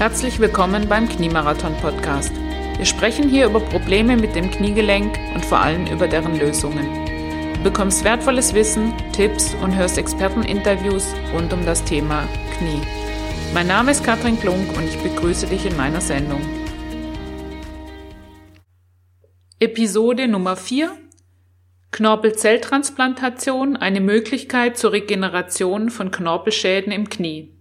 Herzlich willkommen beim Kniemarathon Podcast. Wir sprechen hier über Probleme mit dem Kniegelenk und vor allem über deren Lösungen. Du bekommst wertvolles Wissen, Tipps und hörst Experteninterviews rund um das Thema Knie. Mein Name ist Katrin Klunk und ich begrüße dich in meiner Sendung. Episode Nummer 4 Knorpelzelltransplantation, eine Möglichkeit zur Regeneration von Knorpelschäden im Knie.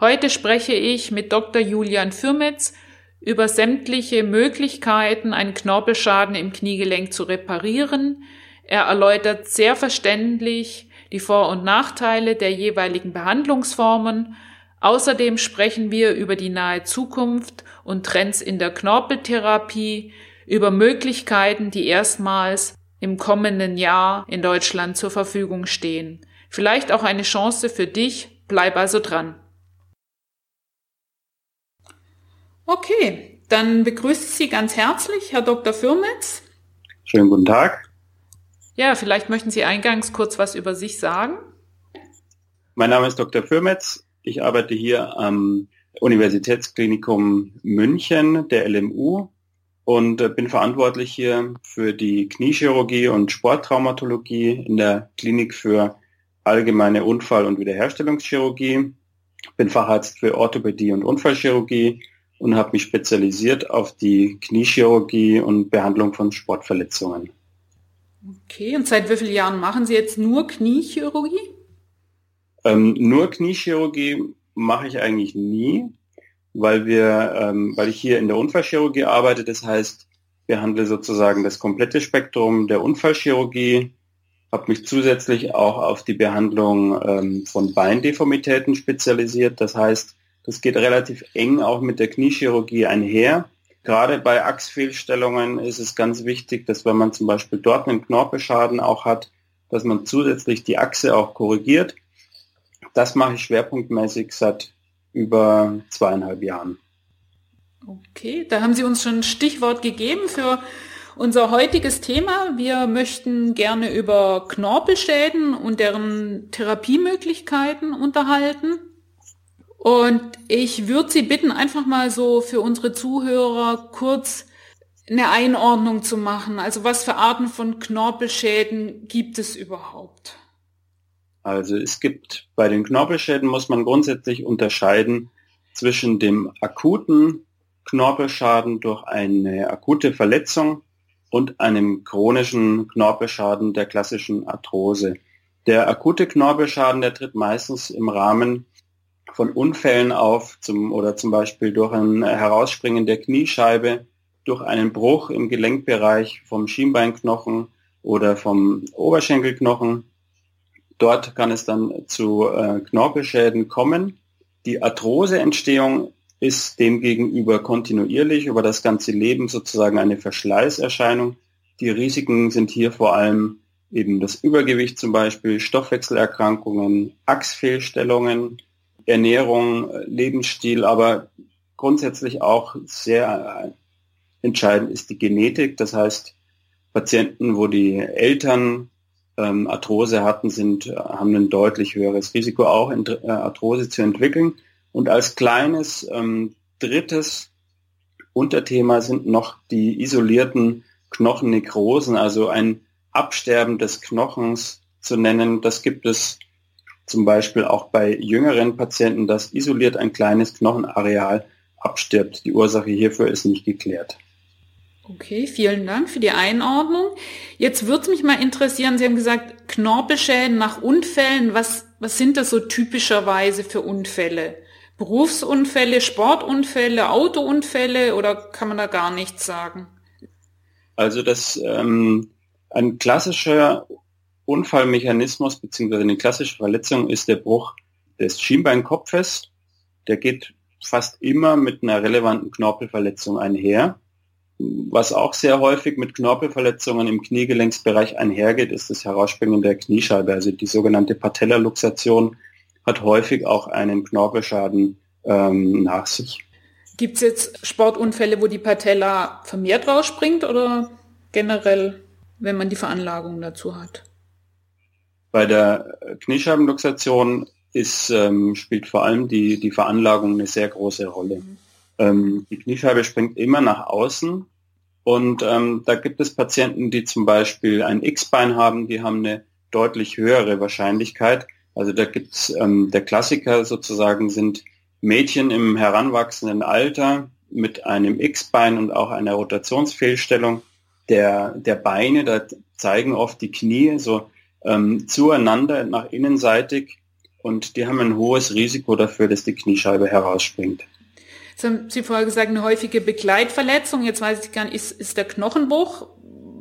Heute spreche ich mit Dr. Julian Fürmetz über sämtliche Möglichkeiten, einen Knorpelschaden im Kniegelenk zu reparieren. Er erläutert sehr verständlich die Vor- und Nachteile der jeweiligen Behandlungsformen. Außerdem sprechen wir über die nahe Zukunft und Trends in der Knorpeltherapie, über Möglichkeiten, die erstmals im kommenden Jahr in Deutschland zur Verfügung stehen. Vielleicht auch eine Chance für dich. Bleib also dran. Okay, dann begrüße ich Sie ganz herzlich, Herr Dr. Firmitz. Schönen guten Tag. Ja, vielleicht möchten Sie eingangs kurz was über sich sagen. Mein Name ist Dr. Firmetz. Ich arbeite hier am Universitätsklinikum München, der LMU, und äh, bin verantwortlich hier für die Kniechirurgie und Sporttraumatologie in der Klinik für allgemeine Unfall- und Wiederherstellungschirurgie. Bin Facharzt für Orthopädie und Unfallchirurgie und habe mich spezialisiert auf die Kniechirurgie und Behandlung von Sportverletzungen. Okay, und seit wie vielen Jahren machen Sie jetzt nur Kniechirurgie? Ähm, nur Kniechirurgie mache ich eigentlich nie, weil wir, ähm, weil ich hier in der Unfallchirurgie arbeite. Das heißt, behandle sozusagen das komplette Spektrum der Unfallchirurgie, habe mich zusätzlich auch auf die Behandlung ähm, von Beindeformitäten spezialisiert. Das heißt, das geht relativ eng auch mit der Kniechirurgie einher. Gerade bei Achsfehlstellungen ist es ganz wichtig, dass wenn man zum Beispiel dort einen Knorpelschaden auch hat, dass man zusätzlich die Achse auch korrigiert. Das mache ich schwerpunktmäßig seit über zweieinhalb Jahren. Okay, da haben Sie uns schon ein Stichwort gegeben für unser heutiges Thema. Wir möchten gerne über Knorpelschäden und deren Therapiemöglichkeiten unterhalten. Und ich würde Sie bitten, einfach mal so für unsere Zuhörer kurz eine Einordnung zu machen. Also was für Arten von Knorpelschäden gibt es überhaupt? Also es gibt bei den Knorpelschäden muss man grundsätzlich unterscheiden zwischen dem akuten Knorpelschaden durch eine akute Verletzung und einem chronischen Knorpelschaden der klassischen Arthrose. Der akute Knorpelschaden, der tritt meistens im Rahmen von Unfällen auf zum, oder zum Beispiel durch ein Herausspringen der Kniescheibe, durch einen Bruch im Gelenkbereich vom Schienbeinknochen oder vom Oberschenkelknochen. Dort kann es dann zu äh, Knorpelschäden kommen. Die Arthroseentstehung ist demgegenüber kontinuierlich über das ganze Leben sozusagen eine Verschleißerscheinung. Die Risiken sind hier vor allem eben das Übergewicht zum Beispiel, Stoffwechselerkrankungen, Achsfehlstellungen, Ernährung, Lebensstil, aber grundsätzlich auch sehr entscheidend ist die Genetik. Das heißt, Patienten, wo die Eltern ähm, Arthrose hatten, sind, haben ein deutlich höheres Risiko, auch äh, Arthrose zu entwickeln. Und als kleines ähm, drittes Unterthema sind noch die isolierten Knochennekrosen, also ein Absterben des Knochens zu nennen. Das gibt es zum Beispiel auch bei jüngeren Patienten, dass isoliert ein kleines Knochenareal abstirbt. Die Ursache hierfür ist nicht geklärt. Okay, vielen Dank für die Einordnung. Jetzt würde es mich mal interessieren, Sie haben gesagt, Knorpelschäden nach Unfällen. Was, was sind das so typischerweise für Unfälle? Berufsunfälle, Sportunfälle, Autounfälle oder kann man da gar nichts sagen? Also das ähm, ein klassischer Unfallmechanismus bzw. eine klassische Verletzung ist der Bruch des Schienbeinkopfes. Der geht fast immer mit einer relevanten Knorpelverletzung einher. Was auch sehr häufig mit Knorpelverletzungen im Kniegelenksbereich einhergeht, ist das Herausspringen der Kniescheibe. Also die sogenannte Patellaluxation hat häufig auch einen Knorpelschaden ähm, nach sich. Gibt es jetzt Sportunfälle, wo die Patella vermehrt rausspringt oder generell, wenn man die Veranlagung dazu hat? Bei der Kniescheibenluxation ist, ähm, spielt vor allem die, die Veranlagung eine sehr große Rolle. Mhm. Ähm, die Kniescheibe springt immer nach außen und ähm, da gibt es Patienten, die zum Beispiel ein X-Bein haben, die haben eine deutlich höhere Wahrscheinlichkeit. Also da gibt es ähm, der Klassiker sozusagen sind Mädchen im heranwachsenden Alter mit einem X-Bein und auch einer Rotationsfehlstellung der, der Beine. Da zeigen oft die Knie so ähm, zueinander nach innenseitig und die haben ein hohes Risiko dafür, dass die Kniescheibe herausspringt. Jetzt haben Sie vorher gesagt, eine häufige Begleitverletzung. Jetzt weiß ich gar nicht, ist, ist der Knochenbruch?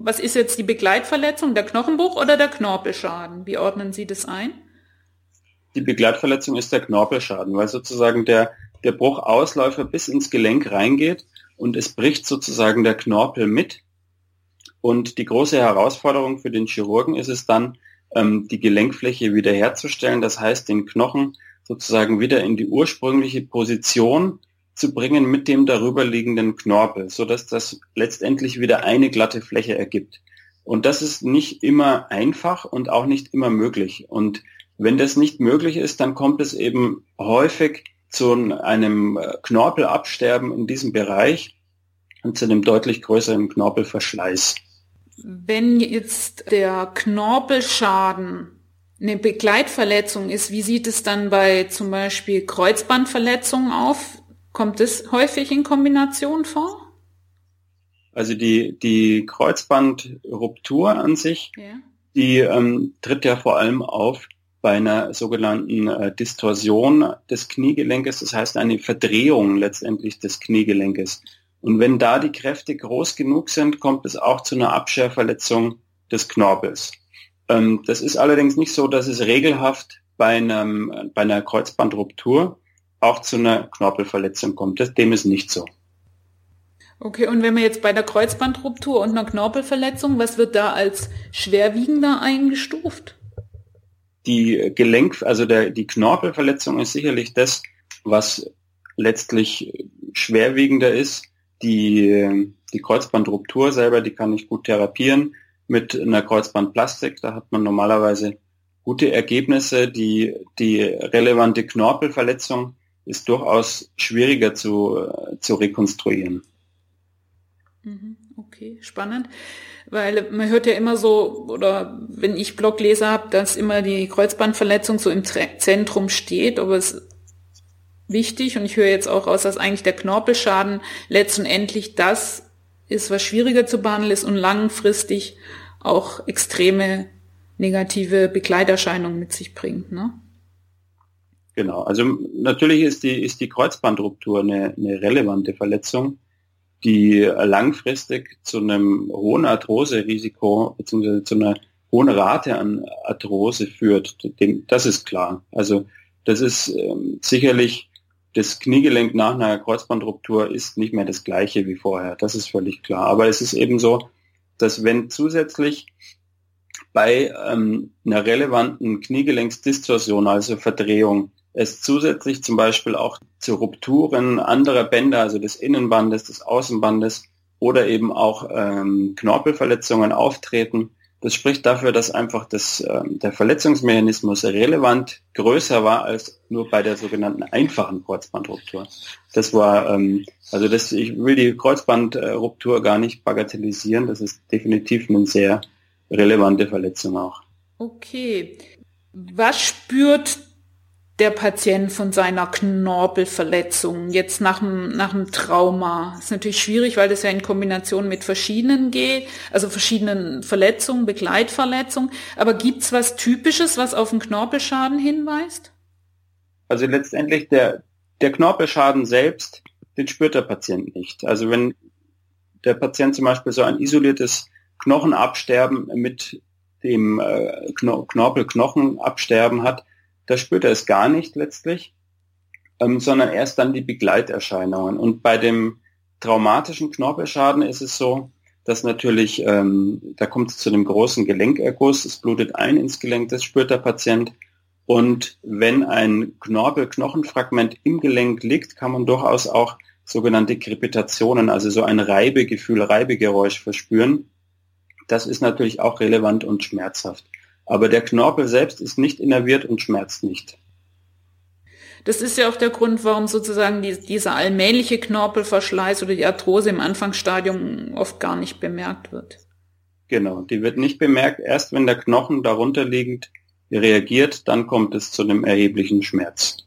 Was ist jetzt die Begleitverletzung? Der Knochenbruch oder der Knorpelschaden? Wie ordnen Sie das ein? Die Begleitverletzung ist der Knorpelschaden, weil sozusagen der, der Bruchausläufer bis ins Gelenk reingeht und es bricht sozusagen der Knorpel mit. Und die große Herausforderung für den Chirurgen ist es dann, ähm, die Gelenkfläche wiederherzustellen, das heißt den Knochen sozusagen wieder in die ursprüngliche Position zu bringen mit dem darüber liegenden Knorpel, so dass das letztendlich wieder eine glatte Fläche ergibt. Und das ist nicht immer einfach und auch nicht immer möglich. Und wenn das nicht möglich ist, dann kommt es eben häufig zu einem äh, Knorpelabsterben in diesem Bereich und zu einem deutlich größeren Knorpelverschleiß. Wenn jetzt der Knorpelschaden eine Begleitverletzung ist, wie sieht es dann bei zum Beispiel Kreuzbandverletzungen auf? Kommt es häufig in Kombination vor? Also die, die Kreuzbandruptur an sich, ja. die ähm, tritt ja vor allem auf bei einer sogenannten äh, Distorsion des Kniegelenkes, das heißt eine Verdrehung letztendlich des Kniegelenkes. Und wenn da die Kräfte groß genug sind, kommt es auch zu einer Abscherverletzung des Knorpels. Ähm, das ist allerdings nicht so, dass es regelhaft bei, einem, bei einer Kreuzbandruptur auch zu einer Knorpelverletzung kommt. Das, dem ist nicht so. Okay, und wenn wir jetzt bei der Kreuzbandruptur und einer Knorpelverletzung, was wird da als schwerwiegender eingestuft? Die Gelenk, also der, die Knorpelverletzung ist sicherlich das, was letztlich schwerwiegender ist. Die, die Kreuzbandruptur selber, die kann ich gut therapieren mit einer Kreuzbandplastik. Da hat man normalerweise gute Ergebnisse. Die, die relevante Knorpelverletzung ist durchaus schwieriger zu, zu rekonstruieren. Mhm, okay, spannend. Weil man hört ja immer so, oder wenn ich Blogleser habe, dass immer die Kreuzbandverletzung so im Zentrum steht, aber es wichtig und ich höre jetzt auch aus, dass eigentlich der Knorpelschaden letztendlich das ist, was schwieriger zu behandeln ist und langfristig auch extreme negative Begleiterscheinungen mit sich bringt. Ne? Genau, also natürlich ist die, ist die Kreuzbandruptur eine, eine relevante Verletzung, die langfristig zu einem hohen Arthrose-Risiko bzw. zu einer hohen Rate an Arthrose führt. Das ist klar. Also das ist ähm, sicherlich das Kniegelenk nach einer Kreuzbandruptur ist nicht mehr das gleiche wie vorher. Das ist völlig klar. Aber es ist eben so, dass wenn zusätzlich bei ähm, einer relevanten Kniegelenksdistorsion, also Verdrehung, es zusätzlich zum Beispiel auch zu Rupturen anderer Bänder, also des Innenbandes, des Außenbandes oder eben auch ähm, Knorpelverletzungen auftreten, das spricht dafür, dass einfach das, äh, der Verletzungsmechanismus relevant größer war als nur bei der sogenannten einfachen Kreuzbandruptur. Das war, ähm, also das, ich will die Kreuzbandruptur gar nicht bagatellisieren. Das ist definitiv eine sehr relevante Verletzung auch. Okay. Was spürt der Patient von seiner Knorpelverletzung jetzt nach dem, nach dem Trauma. Ist natürlich schwierig, weil das ja in Kombination mit verschiedenen geht, also verschiedenen Verletzungen, Begleitverletzungen. Aber gibt's was Typisches, was auf einen Knorpelschaden hinweist? Also letztendlich der, der Knorpelschaden selbst, den spürt der Patient nicht. Also wenn der Patient zum Beispiel so ein isoliertes Knochenabsterben mit dem äh, Knorpelknochenabsterben hat, da spürt er es gar nicht letztlich, ähm, sondern erst dann die Begleiterscheinungen. Und bei dem traumatischen Knorpelschaden ist es so, dass natürlich, ähm, da kommt es zu einem großen Gelenkerguss, es blutet ein ins Gelenk, das spürt der Patient. Und wenn ein Knorpel-Knochenfragment im Gelenk liegt, kann man durchaus auch sogenannte Krepitationen, also so ein Reibegefühl, Reibegeräusch verspüren. Das ist natürlich auch relevant und schmerzhaft. Aber der Knorpel selbst ist nicht innerviert und schmerzt nicht. Das ist ja auch der Grund, warum sozusagen die, dieser allmähliche Knorpelverschleiß oder die Arthrose im Anfangsstadium oft gar nicht bemerkt wird. Genau, die wird nicht bemerkt. Erst wenn der Knochen darunter liegend reagiert, dann kommt es zu einem erheblichen Schmerz.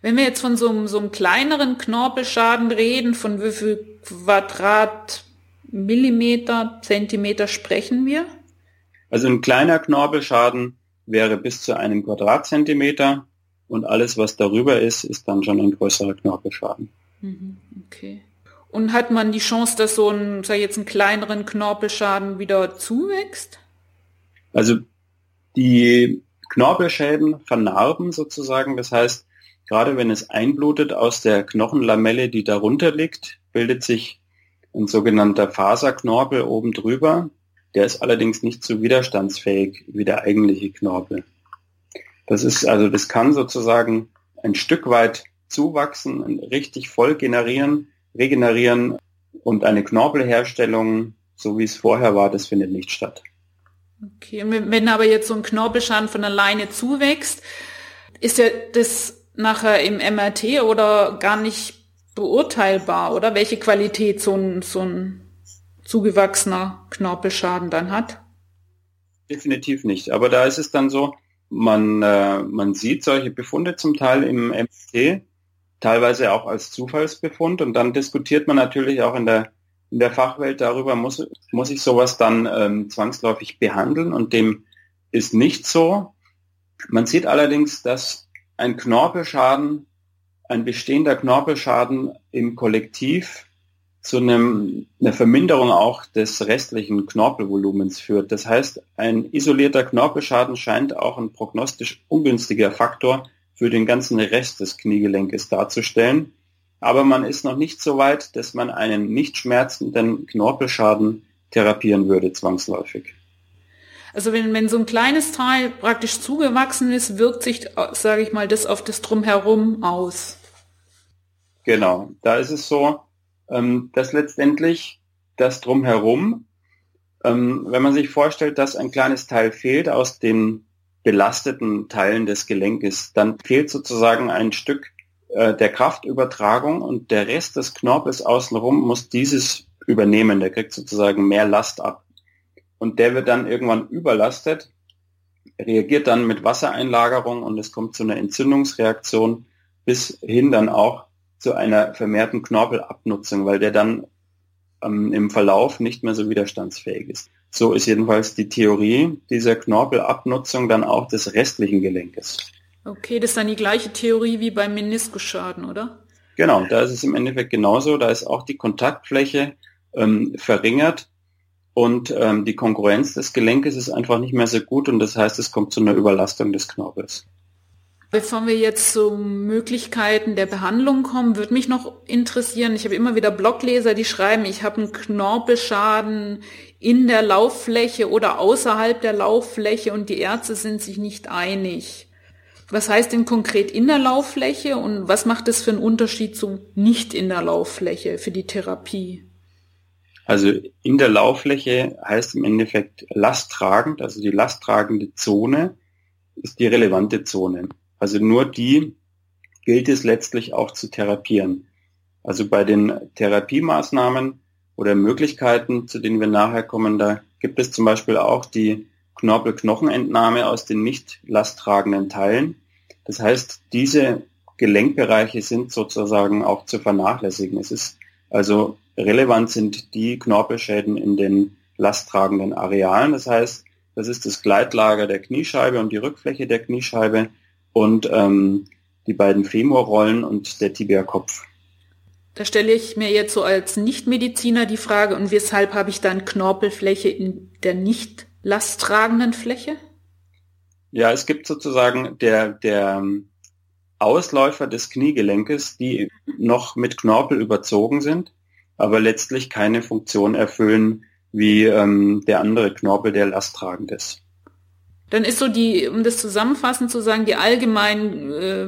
Wenn wir jetzt von so einem, so einem kleineren Knorpelschaden reden, von wie viel Quadratmillimeter, Zentimeter sprechen wir? Also ein kleiner Knorpelschaden wäre bis zu einem Quadratzentimeter und alles, was darüber ist, ist dann schon ein größerer Knorpelschaden. Mhm, okay. Und hat man die Chance, dass so ein, sag ich jetzt, einen kleineren Knorpelschaden wieder zuwächst? Also die Knorpelschäden vernarben sozusagen. Das heißt, gerade wenn es einblutet aus der Knochenlamelle, die darunter liegt, bildet sich ein sogenannter Faserknorpel oben drüber. Der ist allerdings nicht so widerstandsfähig wie der eigentliche Knorpel. Das ist also, das kann sozusagen ein Stück weit zuwachsen, richtig voll generieren, regenerieren und eine Knorpelherstellung, so wie es vorher war, das findet nicht statt. Okay, wenn aber jetzt so ein Knorpelschaden von alleine zuwächst, ist ja das nachher im MRT oder gar nicht beurteilbar, oder? Welche Qualität so ein, so ein zugewachsener Knorpelschaden dann hat? Definitiv nicht. Aber da ist es dann so, man, äh, man sieht solche Befunde zum Teil im MRT, teilweise auch als Zufallsbefund und dann diskutiert man natürlich auch in der in der Fachwelt darüber, muss, muss ich sowas dann ähm, zwangsläufig behandeln und dem ist nicht so. Man sieht allerdings, dass ein Knorpelschaden, ein bestehender Knorpelschaden im Kollektiv zu einem, einer Verminderung auch des restlichen Knorpelvolumens führt. Das heißt, ein isolierter Knorpelschaden scheint auch ein prognostisch ungünstiger Faktor für den ganzen Rest des Kniegelenkes darzustellen aber man ist noch nicht so weit, dass man einen nicht schmerzenden Knorpelschaden therapieren würde zwangsläufig. Also wenn, wenn so ein kleines Teil praktisch zugewachsen ist, wirkt sich, sage ich mal, das auf das Drumherum aus. Genau, da ist es so, ähm, dass letztendlich das Drumherum, ähm, wenn man sich vorstellt, dass ein kleines Teil fehlt aus den belasteten Teilen des Gelenkes, dann fehlt sozusagen ein Stück äh, der Kraftübertragung und der Rest des Knorpels außenrum muss dieses übernehmen. Der kriegt sozusagen mehr Last ab. Und der wird dann irgendwann überlastet, reagiert dann mit Wassereinlagerung und es kommt zu einer Entzündungsreaktion bis hin dann auch zu einer vermehrten Knorpelabnutzung, weil der dann ähm, im Verlauf nicht mehr so widerstandsfähig ist. So ist jedenfalls die Theorie dieser Knorpelabnutzung dann auch des restlichen Gelenkes. Okay, das ist dann die gleiche Theorie wie beim Meniskusschaden, oder? Genau, da ist es im Endeffekt genauso. Da ist auch die Kontaktfläche ähm, verringert und ähm, die Konkurrenz des Gelenkes ist einfach nicht mehr so gut und das heißt, es kommt zu einer Überlastung des Knorpels. Bevor wir jetzt zu Möglichkeiten der Behandlung kommen, würde mich noch interessieren, ich habe immer wieder Blogleser, die schreiben, ich habe einen Knorpelschaden in der Lauffläche oder außerhalb der Lauffläche und die Ärzte sind sich nicht einig. Was heißt denn konkret in der Lauffläche und was macht es für einen Unterschied zum nicht in der Lauffläche für die Therapie? Also in der Lauffläche heißt im Endeffekt lasttragend, also die lasttragende Zone ist die relevante Zone. Also nur die gilt es letztlich auch zu therapieren. Also bei den Therapiemaßnahmen oder Möglichkeiten, zu denen wir nachher kommen, da gibt es zum Beispiel auch die Knorpelknochenentnahme aus den nicht lasttragenden Teilen. Das heißt, diese Gelenkbereiche sind sozusagen auch zu vernachlässigen. Es ist also relevant sind die Knorpelschäden in den lasttragenden Arealen. Das heißt, das ist das Gleitlager der Kniescheibe und die Rückfläche der Kniescheibe und ähm, die beiden Femorrollen und der Tibiakopf. Da stelle ich mir jetzt so als Nichtmediziner die Frage, und weshalb habe ich dann Knorpelfläche in der nicht lasttragenden Fläche? Ja, es gibt sozusagen der, der ähm, Ausläufer des Kniegelenkes, die noch mit Knorpel überzogen sind, aber letztlich keine Funktion erfüllen wie ähm, der andere Knorpel, der lasttragend ist. Dann ist so die, um das zusammenfassend zu sagen, die allgemein äh,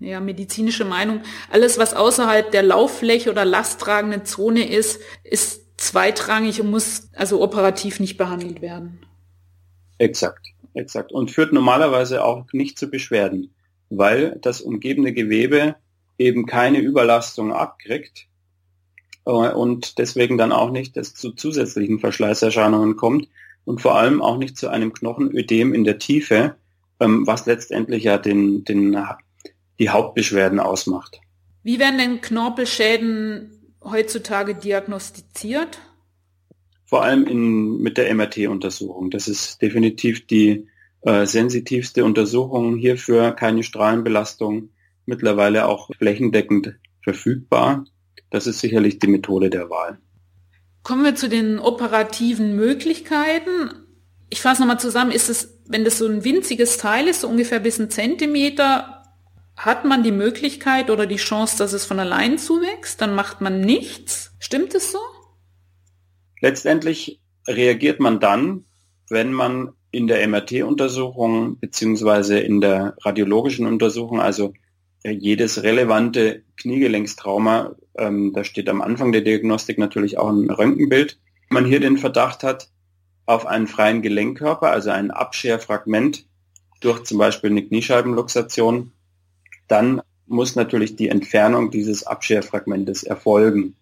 ja, medizinische Meinung, alles, was außerhalb der Lauffläche oder lasttragenden Zone ist, ist zweitrangig und muss also operativ nicht behandelt werden. Exakt, exakt. Und führt normalerweise auch nicht zu Beschwerden. weil das umgebende Gewebe eben keine Überlastung abkriegt äh, und deswegen dann auch nicht dass zu zusätzlichen Verschleißerscheinungen kommt und vor allem auch nicht zu einem Knochenödem in der Tiefe, ähm, was letztendlich ja den, den, die Hauptbeschwerden ausmacht. Wie werden denn Knorpelschäden heutzutage diagnostiziert? Vor allem in, mit der MRT-Untersuchung. Das ist definitiv die äh, sensitivste Untersuchung hierfür, keine Strahlenbelastung, mittlerweile auch flächendeckend verfügbar. Das ist sicherlich die Methode der Wahl. Kommen wir zu den operativen Möglichkeiten. Ich fasse nochmal zusammen, ist es, wenn das so ein winziges Teil ist, so ungefähr bis ein Zentimeter, hat man die Möglichkeit oder die Chance, dass es von allein zuwächst, dann macht man nichts. Stimmt es so? Letztendlich reagiert man dann, wenn man in der MRT-Untersuchung beziehungsweise in der radiologischen Untersuchung, also jedes relevante Kniegelenkstrauma, ähm, da steht am Anfang der Diagnostik natürlich auch ein Röntgenbild, wenn man hier den Verdacht hat auf einen freien Gelenkkörper, also ein Abscherfragment durch zum Beispiel eine Kniescheibenluxation, dann muss natürlich die Entfernung dieses Abscherfragmentes erfolgen.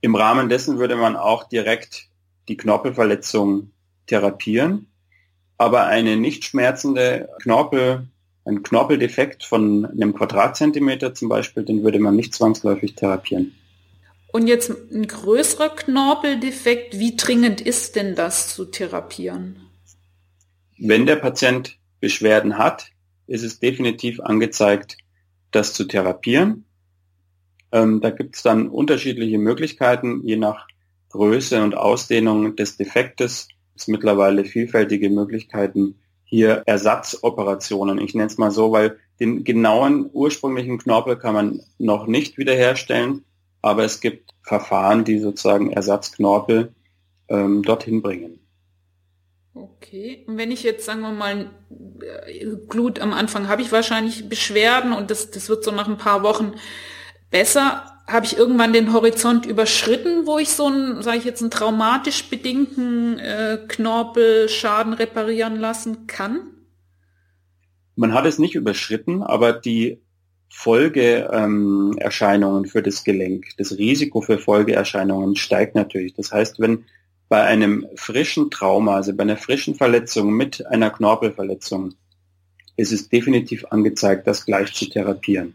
Im Rahmen dessen würde man auch direkt die Knorpelverletzung therapieren, aber eine nicht schmerzende Knorpel, ein Knorpeldefekt von einem Quadratzentimeter zum Beispiel, den würde man nicht zwangsläufig therapieren. Und jetzt ein größerer Knorpeldefekt, wie dringend ist denn das zu therapieren? Wenn der Patient Beschwerden hat, ist es definitiv angezeigt, das zu therapieren. Ähm, da gibt es dann unterschiedliche Möglichkeiten, je nach Größe und Ausdehnung des Defektes. Es mittlerweile vielfältige Möglichkeiten, hier Ersatzoperationen, ich nenne es mal so, weil den genauen ursprünglichen Knorpel kann man noch nicht wiederherstellen, aber es gibt Verfahren, die sozusagen Ersatzknorpel ähm, dorthin bringen. Okay, und wenn ich jetzt, sagen wir mal, Glut am Anfang habe ich wahrscheinlich Beschwerden und das, das wird so nach ein paar Wochen besser, habe ich irgendwann den Horizont überschritten, wo ich so einen, sage ich jetzt, einen traumatisch bedingten äh, Knorpelschaden reparieren lassen kann? Man hat es nicht überschritten, aber die Folgeerscheinungen für das Gelenk, das Risiko für Folgeerscheinungen steigt natürlich. Das heißt, wenn bei einem frischen Trauma, also bei einer frischen Verletzung mit einer Knorpelverletzung, ist es definitiv angezeigt, das gleich zu therapieren.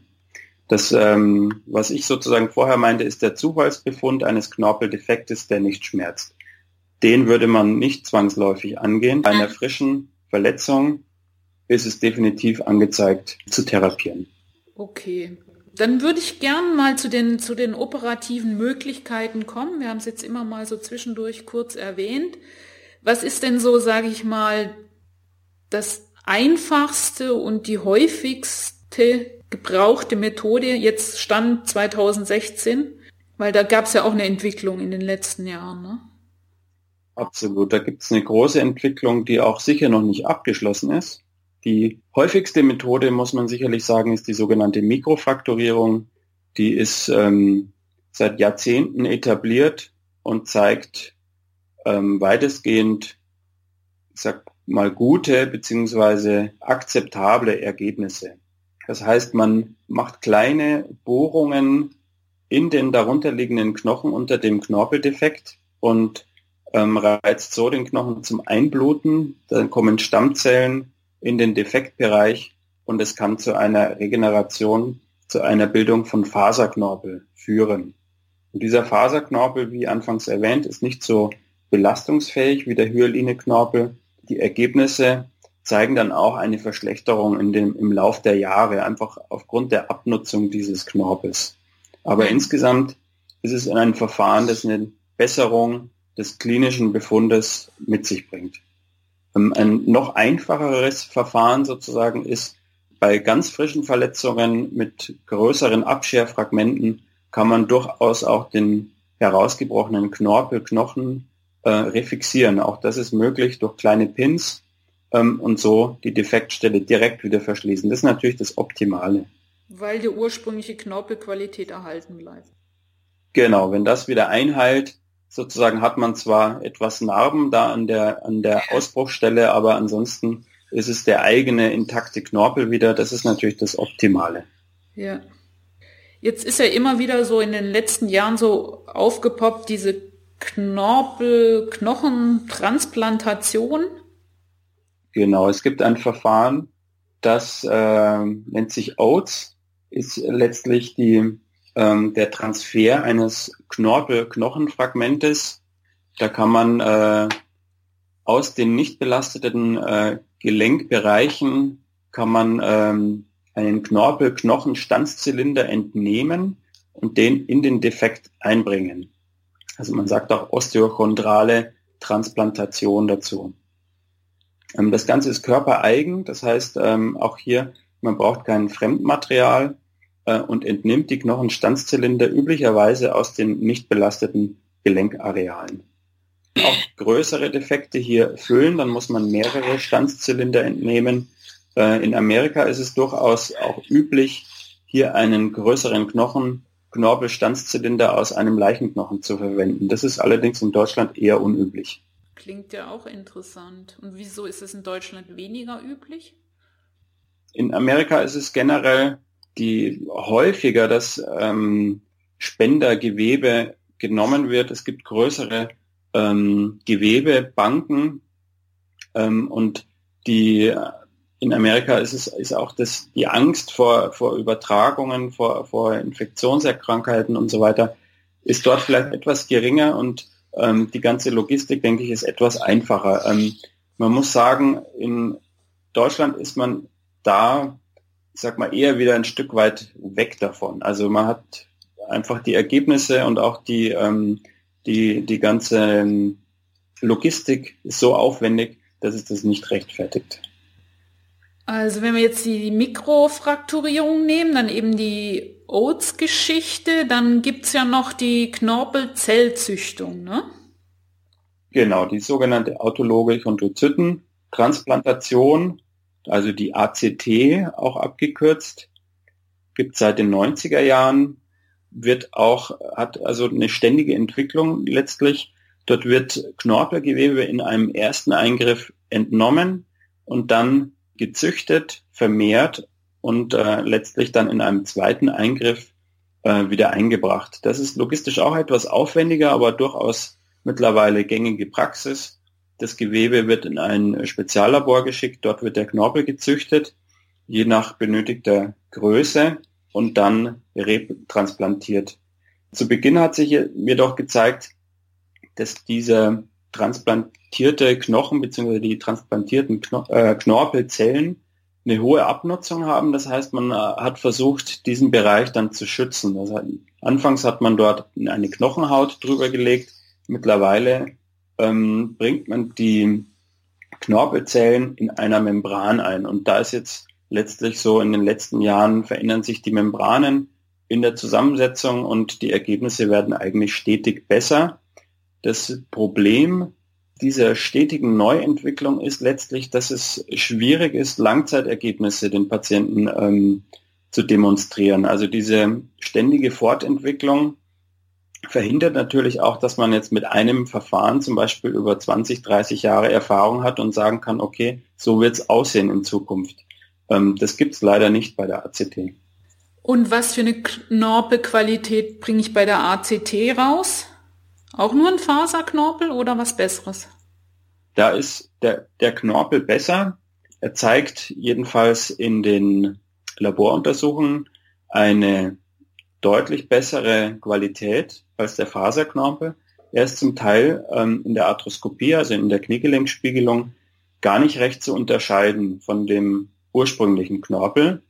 Das, ähm, was ich sozusagen vorher meinte, ist der Zufallsbefund eines Knorpeldefektes, der nicht schmerzt. Den würde man nicht zwangsläufig angehen. Bei einer frischen Verletzung ist es definitiv angezeigt zu therapieren. Okay. Dann würde ich gern mal zu den, zu den operativen Möglichkeiten kommen. Wir haben es jetzt immer mal so zwischendurch kurz erwähnt. Was ist denn so, sage ich mal, das einfachste und die häufigste gebrauchte Methode jetzt Stand 2016? Weil da gab es ja auch eine Entwicklung in den letzten Jahren. Ne? Absolut, da gibt es eine große Entwicklung, die auch sicher noch nicht abgeschlossen ist. Die häufigste Methode, muss man sicherlich sagen, ist die sogenannte Mikrofrakturierung. Die ist ähm, seit Jahrzehnten etabliert und zeigt ähm, weitestgehend, ich sag mal, gute beziehungsweise akzeptable Ergebnisse. Das heißt, man macht kleine Bohrungen in den darunterliegenden Knochen unter dem Knorpeldefekt und ähm, reizt so den Knochen zum Einbluten. Dann kommen Stammzellen in den Defektbereich und es kann zu einer Regeneration, zu einer Bildung von Faserknorpel führen. Und dieser Faserknorpel, wie anfangs erwähnt, ist nicht so belastungsfähig wie der Hyaline-Knorpel. Die Ergebnisse zeigen dann auch eine Verschlechterung in dem, im Lauf der Jahre, einfach aufgrund der Abnutzung dieses Knorpels. Aber insgesamt ist es ein Verfahren, das eine Besserung des klinischen Befundes mit sich bringt. Ähm, ein noch einfacheres Verfahren sozusagen ist, bei ganz frischen Verletzungen mit größeren Abscherfragmenten kann man durchaus auch den herausgebrochenen Knorpelknochen äh, refixieren. Auch das ist möglich durch kleine Pins ähm, und so die Defektstelle direkt wieder verschließen. Das ist natürlich das Optimale. Weil die ursprüngliche Knorpelqualität erhalten bleibt. Genau, wenn das wieder einheilt, sozusagen hat man zwar etwas Narben da an der, an der Ausbruchstelle, aber ansonsten ist es der eigene intakte Knorpel wieder. Das ist natürlich das Optimale. Ja. Jetzt ist ja immer wieder so in den letzten Jahren so aufgepoppt, diese Knorpel-Knochentransplantation. Genau, es gibt ein Verfahren, das äh, nennt sich Oats, ist letztlich die, ähm, der Transfer eines Knorpel-Knochenfragmentes. Da kann man äh, aus den nicht belasteten äh, Gelenkbereichen kann man ähm, einen Knorpel-Knochenstandszylinder entnehmen und den in den Defekt einbringen. Also man sagt auch osteochondrale Transplantation dazu. Ähm, das Ganze ist körpereigen, das heißt ähm, auch hier, man braucht kein Fremdmaterial äh, und entnimmt die Knochenstandszylinder üblicherweise aus den nicht belasteten Gelenkarealen. Auch größere Defekte hier füllen, dann muss man mehrere Stanzzylinder entnehmen. Äh, in Amerika ist es durchaus auch üblich, hier einen größeren Knochen, Knorpelstandszylinder aus einem Leichenknochen zu verwenden. Das ist allerdings in Deutschland eher unüblich. Klingt ja auch interessant. Und wieso ist es in Deutschland weniger üblich? In Amerika ist es generell die häufiger, dass ähm, Spendergewebe genommen wird. Es gibt größere ähm, Gewebebanken ähm, und die in Amerika ist es ist auch das, die Angst vor, vor Übertragungen, vor, vor Infektionserkrankheiten und so weiter, ist dort vielleicht etwas geringer und ähm, die ganze Logistik, denke ich, ist etwas einfacher. Ähm, man muss sagen, in Deutschland ist man da, ich sag mal, eher wieder ein Stück weit weg davon. Also man hat einfach die Ergebnisse und auch die, ähm, die, die ganze Logistik ist so aufwendig, dass es das nicht rechtfertigt. Also wenn wir jetzt die Mikrofrakturierung nehmen, dann eben die Oats-Geschichte, dann gibt es ja noch die Knorpelzellzüchtung, ne? Genau, die sogenannte autologe Chondrozytentransplantation, also die ACT auch abgekürzt, gibt seit den 90er Jahren, wird auch, hat also eine ständige Entwicklung letztlich. Dort wird Knorpelgewebe in einem ersten Eingriff entnommen und dann gezüchtet, vermehrt und äh, letztlich dann in einem zweiten Eingriff äh, wieder eingebracht. Das ist logistisch auch etwas aufwendiger, aber durchaus mittlerweile gängige Praxis. Das Gewebe wird in ein Speziallabor geschickt, dort wird der Knorpel gezüchtet, je nach benötigter Größe und dann retransplantiert. Zu Beginn hat sich jedoch gezeigt, dass dieser transplantierte Knochen bzw. die transplantierten äh, Knorpelzellen eine hohe Abnutzung haben. Das heißt, man äh, hat versucht, diesen Bereich dann zu schützen. Also, anfangs hat man dort eine Knochenhaut drüber gelegt. Mittlerweile ähm, bringt man die Knorpelzellen in einer Membran ein. Und da ist jetzt letztlich so, in den letzten Jahren verändern sich die Membranen in der Zusammensetzung und die Ergebnisse werden eigentlich stetig besser. Das Problem dieser stetigen Neuentwicklung ist letztlich, dass es schwierig ist, Langzeitergebnisse den Patienten ähm, zu demonstrieren. Also diese ständige Fortentwicklung verhindert natürlich auch, dass man jetzt mit einem Verfahren zum Beispiel über 20, 30 Jahre Erfahrung hat und sagen kann, okay, so wird es aussehen in Zukunft. Ähm, das gibt es leider nicht bei der ACT. Und was für eine Knorpelqualität bringe ich bei der ACT raus? Auch nur ein Faserknorpel oder was Besseres? Da ist der, der Knorpel besser. Er zeigt jedenfalls in den Laboruntersuchungen eine deutlich bessere Qualität als der Faserknorpel. Er ist zum Teil ähm, in der Arthroskopie, also in der Kniegelenkspiegelung, gar nicht recht zu unterscheiden von dem ursprünglichen Knorpel.